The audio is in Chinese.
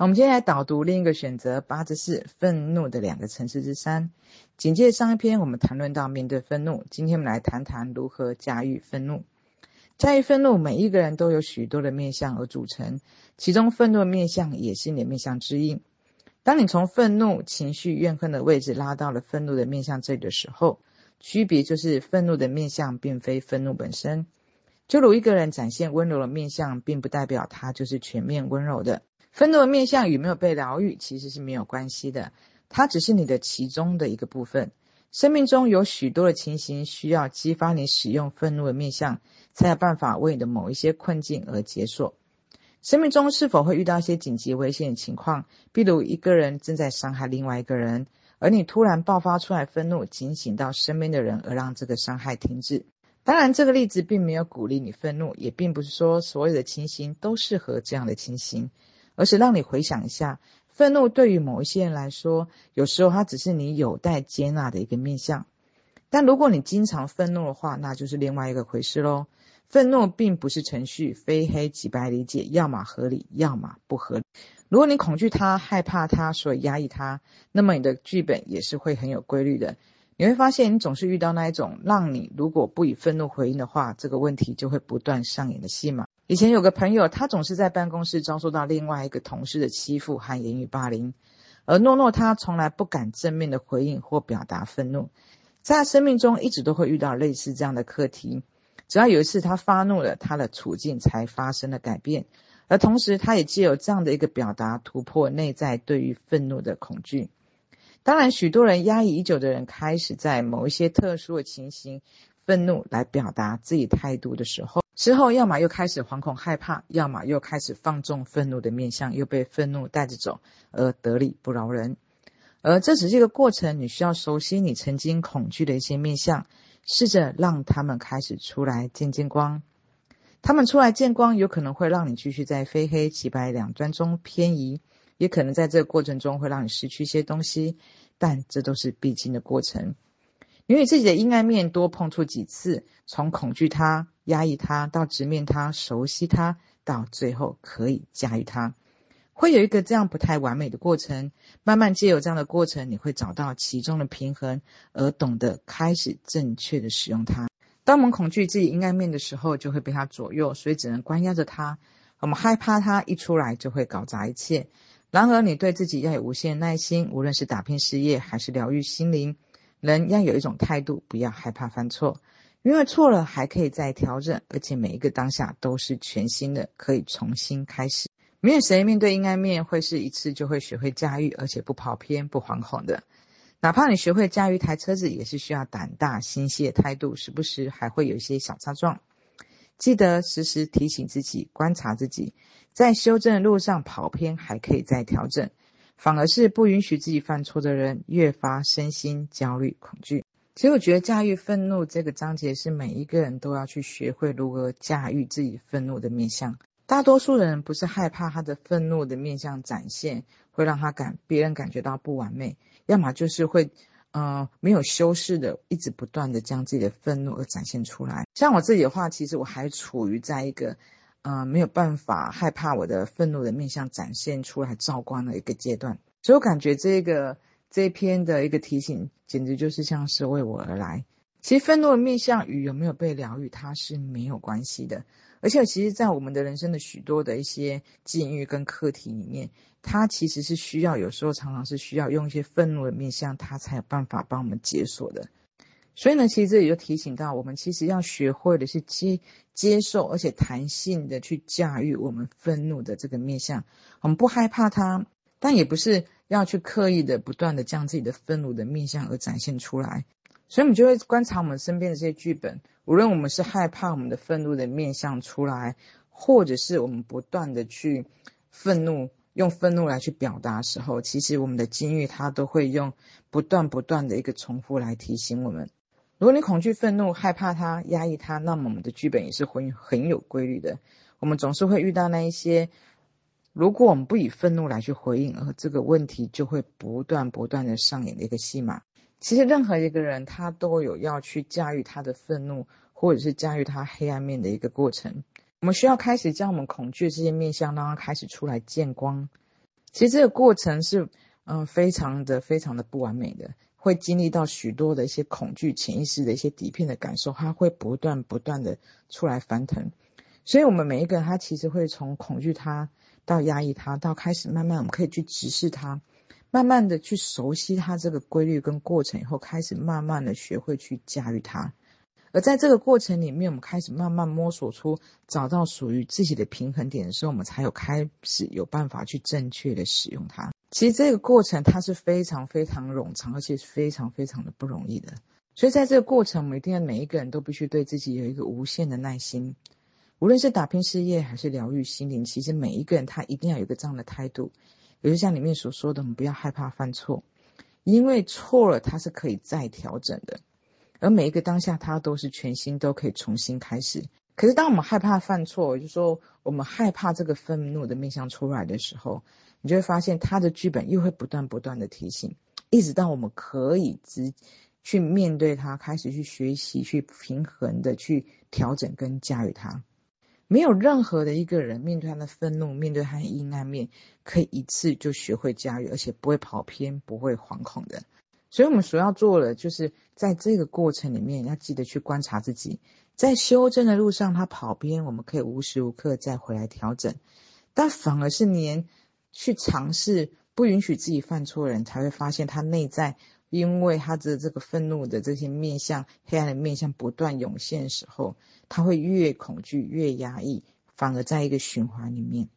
我们接下来导读另一个选择，八之四，愤怒的两个层次之三。紧接上一篇，我们谈论到面对愤怒，今天我们来谈谈如何驾驭愤怒。驾驭愤怒，每一个人都有许多的面相而组成，其中愤怒的面相也是你的面相之一。当你从愤怒、情绪、怨恨的位置拉到了愤怒的面相这里的时候，区别就是愤怒的面相并非愤怒本身。就如一个人展现温柔的面相，并不代表他就是全面温柔的。愤怒的面向与没有被疗愈其实是没有关系的，它只是你的其中的一个部分。生命中有许多的情形需要激发你使用愤怒的面向，才有办法为你的某一些困境而解锁。生命中是否会遇到一些紧急危险的情况？比如一个人正在伤害另外一个人，而你突然爆发出来愤怒，警醒到身边的人，而让这个伤害停止。当然，这个例子并没有鼓励你愤怒，也并不是说所有的情形都适合这样的情形，而是让你回想一下，愤怒对于某一些人来说，有时候它只是你有待接纳的一个面向。但如果你经常愤怒的话，那就是另外一个回事喽。愤怒并不是程序，非黑即白理解，要么合理，要么不合理。如果你恐惧它、害怕它，所以压抑它，那么你的剧本也是会很有规律的。你会发现，你总是遇到那一种让你如果不以愤怒回应的话，这个问题就会不断上演的戏码。以前有个朋友，他总是在办公室遭受到另外一个同事的欺负和言语霸凌，而诺诺他从来不敢正面的回应或表达愤怒，在他生命中一直都会遇到类似这样的课题。只要有一次他发怒了，他的处境才发生了改变，而同时他也借由这样的一个表达，突破内在对于愤怒的恐惧。当然，许多人压抑已久的人，开始在某一些特殊的情形，愤怒来表达自己态度的时候，之后要么又开始惶恐害怕，要么又开始放纵愤怒的面相，又被愤怒带着走，而得理不饶人。而这只是一个过程，你需要熟悉你曾经恐惧的一些面相。试着让他们开始出来见见光，他们出来见光，有可能会让你继续在非黑即白两端中偏移，也可能在这个过程中会让你失去一些东西，但这都是必经的过程。你与自己的阴暗面多碰触几次，从恐惧它、压抑它，到直面它、熟悉它，到最后可以驾驭它。会有一个这样不太完美的过程，慢慢借由这样的过程，你会找到其中的平衡，而懂得开始正确的使用它。当我们恐惧自己阴暗面的时候，就会被它左右，所以只能关押着它。我们害怕它一出来就会搞砸一切。然而，你对自己要有无限耐心，无论是打拼事业还是疗愈心灵，人要有一种态度，不要害怕犯错，因为错了还可以再调整，而且每一个当下都是全新的，可以重新开始。没有谁面对阴暗面会是一次就会学会驾驭，而且不跑偏、不惶恐的。哪怕你学会驾驭一台车子，也是需要胆大心细的态度，时不时还会有一些小擦撞。记得时时提醒自己，观察自己，在修正的路上跑偏还可以再调整，反而是不允许自己犯错的人，越发身心焦虑恐惧。其实我觉得驾驭愤怒这个章节是每一个人都要去学会如何驾驭自己愤怒的面向。大多数人不是害怕他的愤怒的面向展现，会让他感别人感觉到不完美，要么就是会，呃，没有修饰的，一直不断的将自己的愤怒而展现出来。像我自己的话，其实我还处于在一个，呃，没有办法害怕我的愤怒的面向展现出来，照光的一个阶段。所以我感觉这个这一篇的一个提醒，简直就是像是为我而来。其实愤怒的面向与有没有被疗愈，它是没有关系的。而且，其实，在我们的人生的许多的一些境遇跟课题里面，它其实是需要，有时候常常是需要用一些愤怒的面向，它才有办法帮我们解锁的。所以呢，其实这里就提醒到我们，其实要学会的是接接受，而且弹性的去驾驭我们愤怒的这个面向。我们不害怕它，但也不是要去刻意的不断的将自己的愤怒的面向而展现出来。所以，我们就会观察我们身边的这些剧本。无论我们是害怕我们的愤怒的面向出来，或者是我们不断的去愤怒，用愤怒来去表达时候，其实我们的境遇它都会用不断不断的一个重复来提醒我们。如果你恐惧愤怒、害怕它、压抑它，那么我们的剧本也是会很有规律的。我们总是会遇到那一些，如果我们不以愤怒来去回应，而这个问题就会不断不断的上演的一个戏码。其实任何一个人，他都有要去驾驭他的愤怒，或者是驾驭他黑暗面的一个过程。我们需要开始将我们恐惧这些面向，让它开始出来见光。其实这个过程是，嗯、非常的、非常的不完美的，会经历到许多的一些恐惧、潜意识的一些底片的感受，它会不断、不断的出来翻腾。所以，我们每一个人，他其实会从恐惧他，到压抑他，到开始慢慢，我们可以去直视他，慢慢的去熟悉他这个规律跟过程以后，开始慢慢的学会去驾驭他。而在这个过程里面，我们开始慢慢摸索出找到属于自己的平衡点的时候，我们才有开始有办法去正确的使用它。其实这个过程它是非常非常冗长，而且是非常非常的不容易的。所以在这个过程，我们一定要每一个人都必须对自己有一个无限的耐心。无论是打拼事业还是疗愈心灵，其实每一个人他一定要有一个这样的态度，也就像里面所说的，我们不要害怕犯错，因为错了它是可以再调整的。而每一个当下，它都是全新，都可以重新开始。可是，当我们害怕犯错，就说我们害怕这个愤怒的面向出来的时候，你就会发现他的剧本又会不断不断的提醒，一直到我们可以直去面对它，开始去学习，去平衡的去调整跟驾驭它。没有任何的一个人面对他的愤怒，面对他的阴暗面，可以一次就学会驾驭，而且不会跑偏，不会惶恐的。所以，我们所要做的，就是在这个过程里面，要记得去观察自己，在修正的路上，他跑偏，我们可以无时无刻再回来调整。但反而是连去尝试不允许自己犯错的人，才会发现他内在，因为他的这个愤怒的这些面向、黑暗的面向不断涌现的时候，他会越恐惧越压抑，反而在一个循环里面。